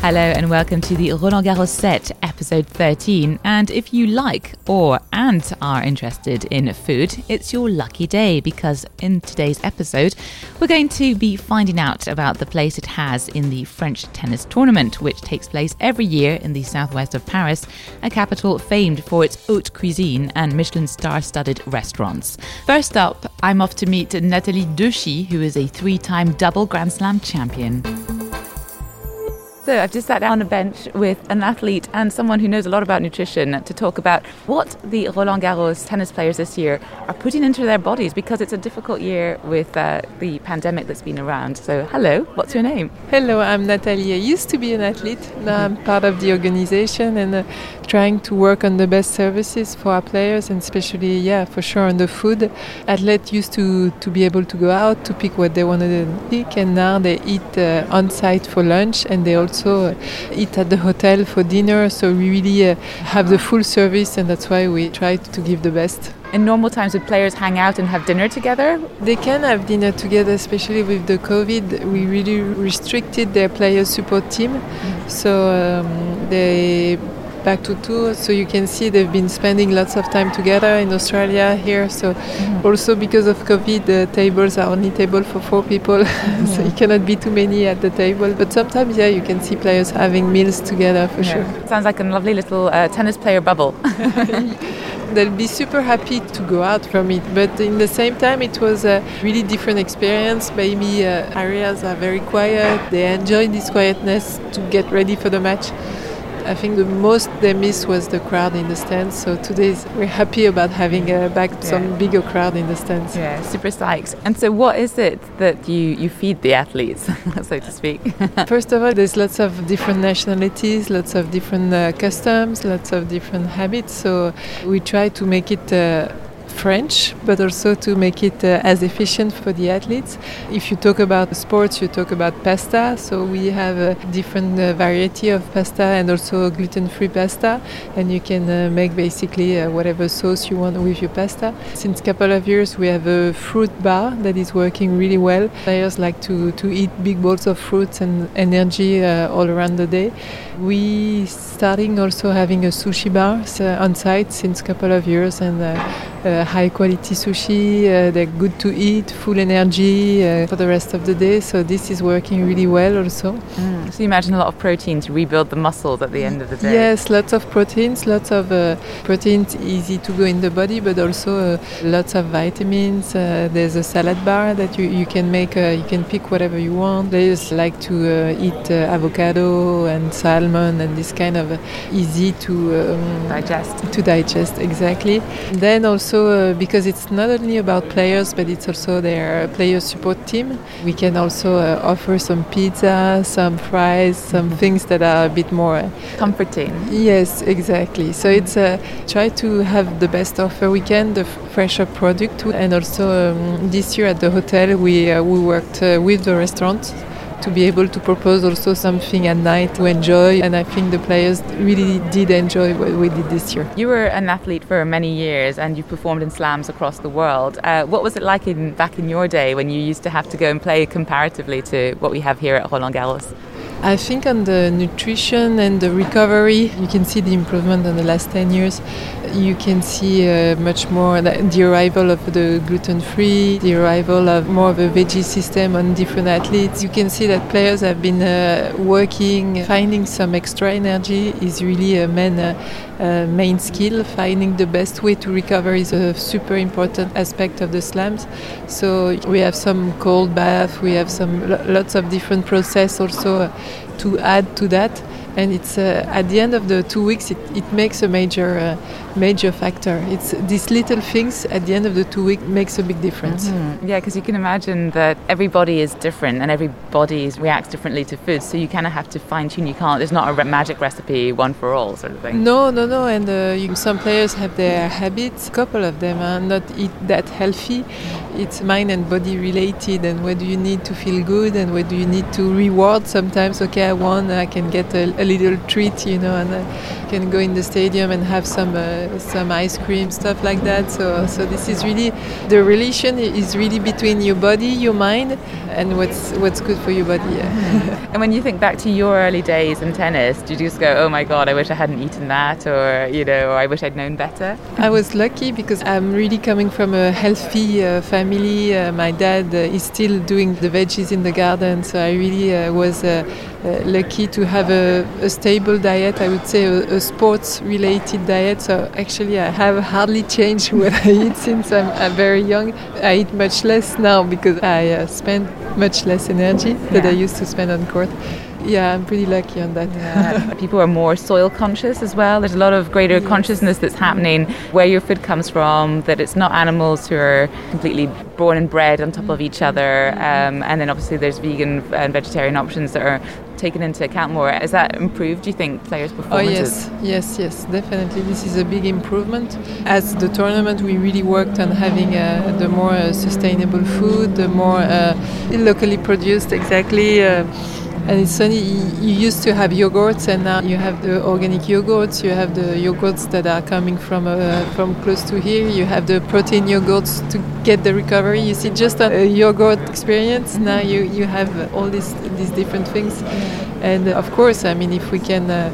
Hello and welcome to the Roland Garros set, episode 13. And if you like or and are interested in food, it's your lucky day because in today's episode, we're going to be finding out about the place it has in the French tennis tournament, which takes place every year in the southwest of Paris, a capital famed for its haute cuisine and Michelin star-studded restaurants. First up, I'm off to meet Nathalie Dechy, who is a three-time double Grand Slam champion. So I've just sat down on a bench with an athlete and someone who knows a lot about nutrition to talk about what the Roland Garros tennis players this year are putting into their bodies because it's a difficult year with uh, the pandemic that's been around. So hello, what's your name? Hello, I'm Nathalie. I used to be an athlete. Now I'm part of the organization and uh, trying to work on the best services for our players and especially, yeah, for sure on the food. Athletes used to, to be able to go out to pick what they wanted to pick and now they eat uh, on site for lunch and they also also eat at the hotel for dinner. So we really uh, have the full service, and that's why we try to give the best. In normal times, would players hang out and have dinner together? They can have dinner together, especially with the COVID. We really restricted their player support team, mm. so um, they back to two. So you can see they've been spending lots of time together in Australia here. So mm-hmm. also because of COVID, the tables are only table for four people, mm-hmm. so you cannot be too many at the table. But sometimes, yeah, you can see players having meals together for yeah. sure. Sounds like a lovely little uh, tennis player bubble. they'll be super happy to go out from it. But in the same time, it was a really different experience. Maybe uh, areas are very quiet. They enjoy this quietness to get ready for the match. I think the most they missed was the crowd in the stands. So today we're happy about having uh, back yeah. some bigger crowd in the stands. Yeah, super psyched. And so, what is it that you you feed the athletes, so to speak? First of all, there's lots of different nationalities, lots of different uh, customs, lots of different habits. So we try to make it. Uh, French, but also to make it uh, as efficient for the athletes. If you talk about sports, you talk about pasta. So we have a different uh, variety of pasta and also gluten-free pasta, and you can uh, make basically uh, whatever sauce you want with your pasta. Since a couple of years, we have a fruit bar that is working really well. Players like to, to eat big bowls of fruits and energy uh, all around the day. We starting also having a sushi bar uh, on site since a couple of years and uh, high quality sushi. Uh, they're good to eat, full energy uh, for the rest of the day. So this is working really well also. Mm. So you imagine a lot of protein to rebuild the muscles at the end of the day. Yes, lots of proteins, lots of uh, proteins easy to go in the body, but also uh, lots of vitamins. Uh, there's a salad bar that you, you can make. you can pick whatever you want. They just like to eat avocado and salmon and this kind of easy to um, digest. To digest exactly. Then also uh, because it's not only about players, but it's also their player support team. We can also uh, offer some pizza, some fries, some mm-hmm. things that are a bit more uh, comforting. Yes, exactly. So it's uh, try to have the best offer we can, the fresher product, and also um, this year at the hotel we uh, we worked uh, with the restaurant to be able to propose also something at night to enjoy. And I think the players really did enjoy what we did this year. You were an athlete for many years and you performed in slams across the world. Uh, what was it like in, back in your day when you used to have to go and play comparatively to what we have here at Roland Garros? I think on the nutrition and the recovery, you can see the improvement in the last 10 years. You can see uh, much more the arrival of the gluten free, the arrival of more of a veggie system on different athletes. You can see that players have been uh, working, finding some extra energy is really a main, uh, uh, main skill. Finding the best way to recover is a super important aspect of the slams. So we have some cold bath, we have some lots of different process also to add to that and it's uh, at the end of the two weeks it, it makes a major uh, major factor. It's these little things at the end of the two weeks makes a big difference. Mm-hmm. yeah because you can imagine that everybody is different and everybody reacts differently to food so you kind of have to fine tune. You can't there's not a magic recipe one for all sort of thing. No no no and uh, you, some players have their habits a couple of them are not eat that healthy. It's mind and body related and where do you need to feel good and where do you need to reward sometimes? Okay i won i can get a, a little treat you know and i can go in the stadium and have some uh, uh, some ice cream, stuff like that. So, so this is really the relation is really between your body, your mind, and what's what's good for your body. Yeah. and when you think back to your early days in tennis, did you just go, "Oh my God, I wish I hadn't eaten that," or you know, "I wish I'd known better"? I was lucky because I'm really coming from a healthy uh, family. Uh, my dad uh, is still doing the veggies in the garden, so I really uh, was uh, uh, lucky to have a, a, stable diet. I would say a, a sports-related diet. So actually, I have hardly changed what I eat since I'm, I'm, very young. I eat much less now because I spend much less energy yeah. that I used to spend on court yeah, I'm pretty lucky on that. Yeah. People are more soil conscious as well. There's a lot of greater yes. consciousness that's happening where your food comes from, that it's not animals who are completely born and bred on top mm-hmm. of each other. Um, and then obviously there's vegan and vegetarian options that are taken into account more. Has that improved, do you think, players' performances? Oh, yes, yes, yes, definitely. This is a big improvement. As the tournament, we really worked on having uh, the more uh, sustainable food, the more uh, locally produced, exactly. And it's funny, you used to have yogurts, and now you have the organic yogurts. You have the yogurts that are coming from uh, from close to here. You have the protein yogurts to get the recovery. You see, just a, a yogurt experience. Now you, you have all these these different things, and of course, I mean, if we can. Uh,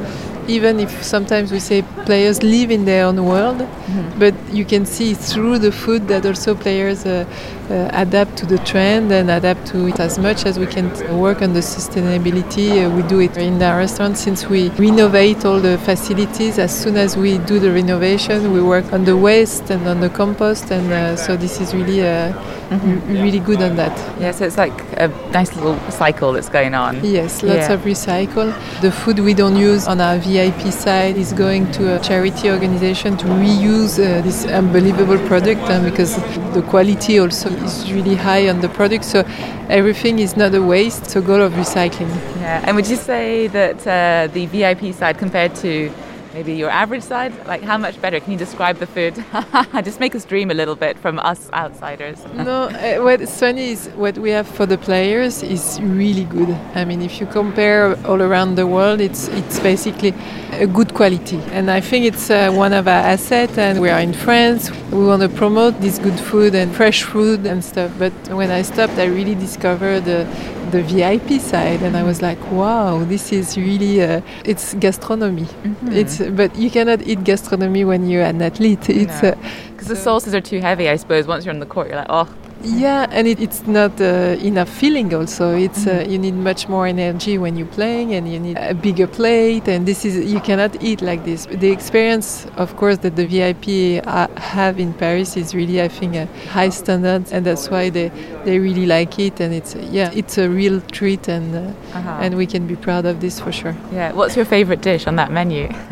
even if sometimes we say players live in their own world, mm-hmm. but you can see through the food that also players uh, uh, adapt to the trend and adapt to it as much as we can work on the sustainability. Uh, we do it in our restaurant since we renovate all the facilities. As soon as we do the renovation, we work on the waste and on the compost, and uh, so this is really uh, mm-hmm. really good on that. Yeah, so it's like a nice little cycle that's going on. Yes, lots yeah. of recycle. The food we don't use on our VIP side is going to a charity organization to reuse uh, this unbelievable product, and because the quality also is really high on the product. So everything is not a waste. So goal of recycling. Yeah. And would you say that uh, the VIP side compared to maybe your average side? Like, how much better? Can you describe the food? Just make us dream a little bit from us outsiders. no, uh, what's funny is what we have for the players is really good. I mean, if you compare all around the world, it's it's basically a good quality, and I think it's uh, one of our assets. And we are in France. We want to promote this good food and fresh food and stuff. But when I stopped, I really discovered the the VIP side, and I was like, wow, this is really uh, it's gastronomy. Mm-hmm. It's but you cannot eat gastronomy when you're an athlete. It's because no. uh, the sauces are too heavy, I suppose. Once you're on the court, you're like, oh, yeah, and it, it's not uh, enough feeling. Also, it's uh, mm. you need much more energy when you're playing, and you need a bigger plate. And this is you cannot eat like this. The experience, of course, that the VIP uh, have in Paris is really, I think, a high standard, and that's why they they really like it. And it's yeah, it's a real treat, and uh, uh-huh. and we can be proud of this for sure. Yeah. What's your favorite dish on that menu?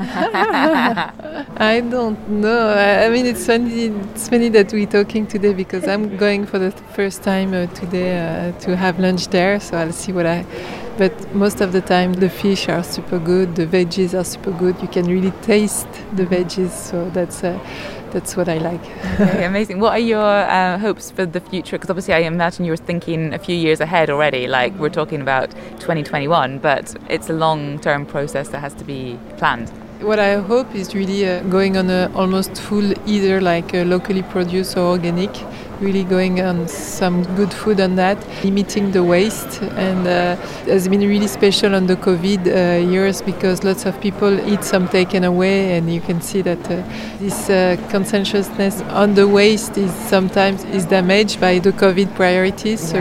I don't know. I, I mean, it's funny. It's funny that we're talking today because I'm going for the first time uh, today uh, to have lunch there, so I'll see what I. But most of the time, the fish are super good, the veggies are super good. You can really taste the veggies, so that's. Uh, that's what I like. okay, amazing. What are your uh, hopes for the future? Because obviously, I imagine you're thinking a few years ahead already. Like we're talking about 2021, but it's a long-term process that has to be planned what I hope is really uh, going on a almost full either like uh, locally produced or organic, really going on some good food on that, limiting the waste, and uh, has been really special on the COVID uh, years because lots of people eat some taken away, and you can see that uh, this uh, conscientiousness on the waste is sometimes is damaged by the COVID priorities. So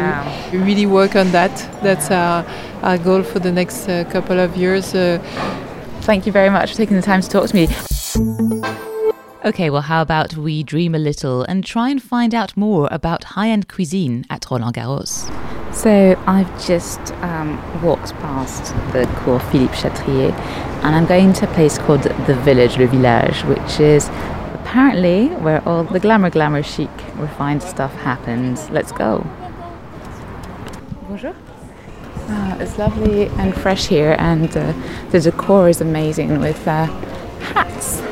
we really work on that. That's our our goal for the next couple of years Thank you very much for taking the time to talk to me. Okay, well, how about we dream a little and try and find out more about high end cuisine at Roland Garros? So, I've just um, walked past the Cour Philippe Chatrier and I'm going to a place called The Village, Le Village, which is apparently where all the glamour, glamour, chic, refined stuff happens. Let's go. Bonjour. Uh, it's lovely and fresh here, and uh, the decor is amazing with uh, hats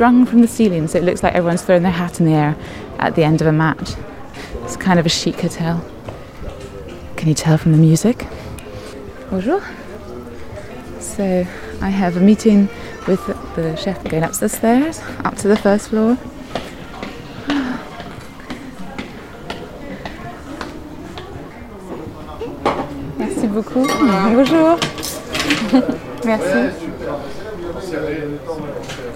strung from the ceiling, so it looks like everyone's throwing their hat in the air at the end of a match. It's kind of a chic hotel. Can you tell from the music? Bonjour. So I have a meeting with the the chef going up the stairs, up to the first floor. Merci beaucoup. Ah. Bonjour. Merci.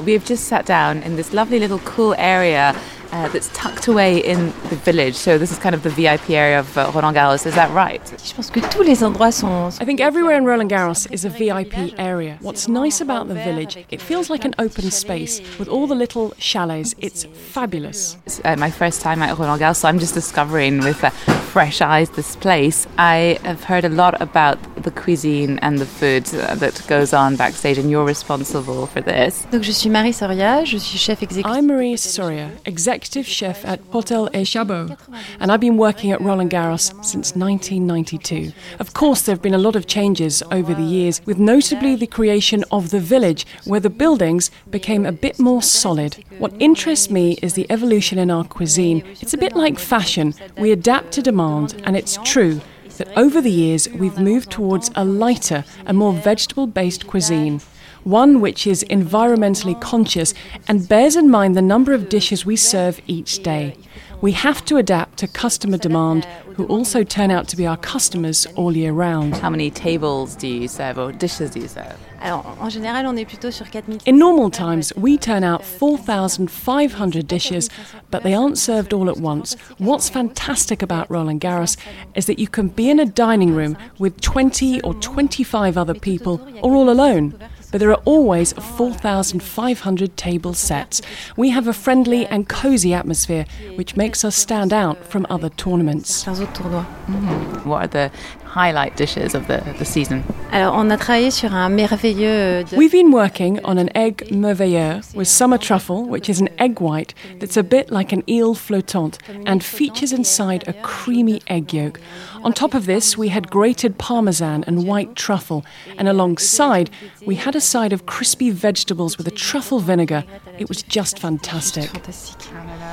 We've just sat down in this lovely little cool area uh, that's tucked away in the village. So this is kind of the VIP area of uh, Roland Garros. Is that right? Je pense que tous les endroits sont. I think everywhere in Roland Garros is a VIP area. What's nice about the village, it feels like an open space with all the little chalets. It's fabulous. It's uh, my first time at Roland Garros, so I'm just discovering with uh, fresh eyes this place. I have heard a lot about the cuisine and the food uh, that goes on backstage, and you're responsible for this. Donc je suis Marie Soria, je suis chef exécutif. I'm Marie Soria, executive chef at Potel et Chabot, and I've been working at Roland Garros since 1992. Of course, there have been a lot of changes over the years, with notably the creation of the village, where the buildings became a bit more solid. What interests me is the evolution in our cuisine. It's a bit like fashion. We adapt to demand, and it's true that over the years we've moved towards a lighter and more vegetable based cuisine. One which is environmentally conscious and bears in mind the number of dishes we serve each day. We have to adapt to customer demand, who also turn out to be our customers all year round. How many tables do you serve or dishes do you serve? Alors en général, on est plutôt sur 4000. In normal times, we turn out 4,500 dishes, but they aren't served all at once. What's fantastic about Roland Garros is that you can be in a dining room with 20 or 25 other people, or all alone. But there are always 4,500 table sets. We have a friendly and cozy atmosphere, which makes us stand out from other tournaments. Dans. Mm-hmm. What are the highlight dishes of the, the season? Alors on a travaillé sur un merveilleux. euh, de- We've been working on an egg merveilleux with summer truffle, which is an egg white that's a bit like an île flottante and features inside a creamy egg yolk. On top of this, we had grated parmesan and white truffle, and alongside, we had a side of crispy vegetables with a truffle vinegar. It was just fantastic.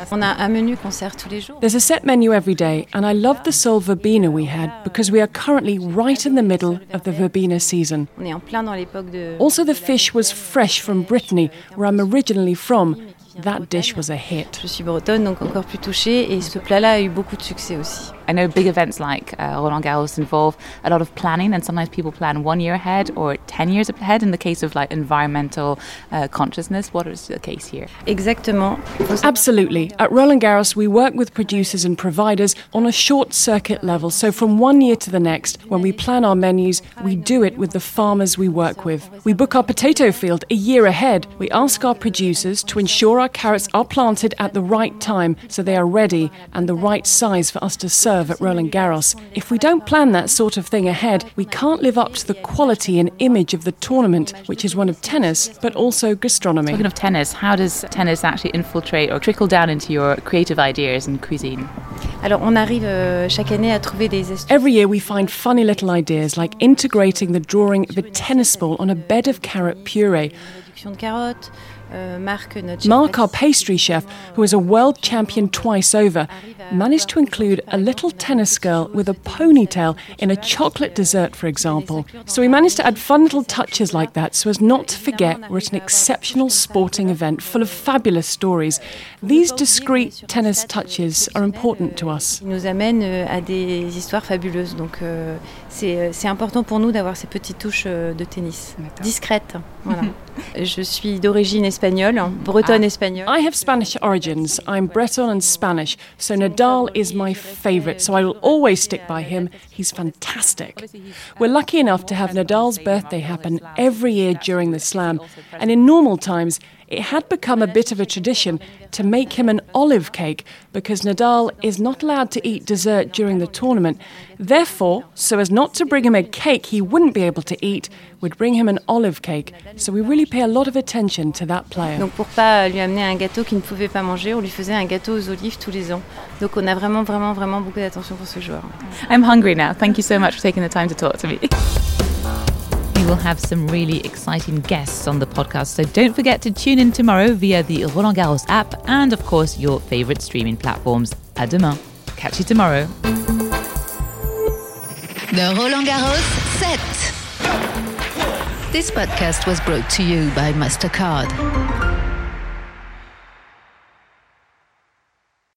Fantastique. On a un menu qu'on sert tous les jours. There's a set menu every day, and I love the sole verbena we had because we are currently right in the middle of the verbena season. On est en plein dans l'époque de. Also, the fish was fresh from Brittany, where I'm originally from. That dish was a hit. Je suis bretonne, donc encore plus touchée. Et ce plat-là a eu beaucoup de succès aussi. I know big events like uh, Roland Garros involve a lot of planning, and sometimes people plan one year ahead or 10 years ahead in the case of like environmental uh, consciousness. What is the case here? Exactement. Absolutely. At Roland Garros, we work with producers and providers on a short circuit level. So, from one year to the next, when we plan our menus, we do it with the farmers we work with. We book our potato field a year ahead. We ask our producers to ensure our carrots are planted at the right time so they are ready and the right size for us to serve at Roland Garros. If we don't plan that sort of thing ahead, we can't live up to the quality and image of the tournament, which is one of tennis, but also gastronomy. Talking of tennis, how does tennis actually infiltrate or trickle down into your creative ideas and cuisine? Alors on arrive euh, chaque année à trouver des astuces. Every year we find funny little ideas like integrating the drawing of a tennis ball on a bed of carrot puree. Réduction de carottes. Euh, Marc, notre chef Mark, our pastry chef, who is a world champion twice over, managed to include a little tennis girl with a ponytail in a chocolate dessert, for example. So we managed to add fun little touches like that so as not to forget we're at an exceptional sporting event full of fabulous stories. These discreet tennis touches are important to us. nous amène euh, à des histoires fabuleuses. Donc euh, c'est euh, c'est important pour nous d'avoir ces petites touches euh, de tennis. Discrètes. Voilà. Je suis d'origine espagnole, bretonne ah, espagnole. I have Spanish origins. I'm Breton and Spanish, so Nadal is my favourite, so I will always stick by him. He's fantastic. We're lucky enough to have Nadal's birthday happen every year during the slam, and in normal times, it had become a bit of a tradition to make him an olive cake because Nadal is not allowed to eat dessert during the tournament. Therefore, so as not to bring him a cake he wouldn't be able to eat, we'd bring him an olive cake. So we really pay a lot of attention to that player. Donc pour pas lui amener un gâteau qu'il ne pouvait pas manger, on lui faisait un gâteau aux olives tous les ans. Donc on a vraiment vraiment vraiment beaucoup d'attention pour ce joueur. I'm hungry now. Thank you so much for taking the time to talk to me. We will have some really exciting guests on the podcast, so don't forget to tune in tomorrow via the Roland Garros app and, of course, your favourite streaming platforms. À demain. Catch you tomorrow. The Roland Garros set. This podcast was brought to you by MasterCard.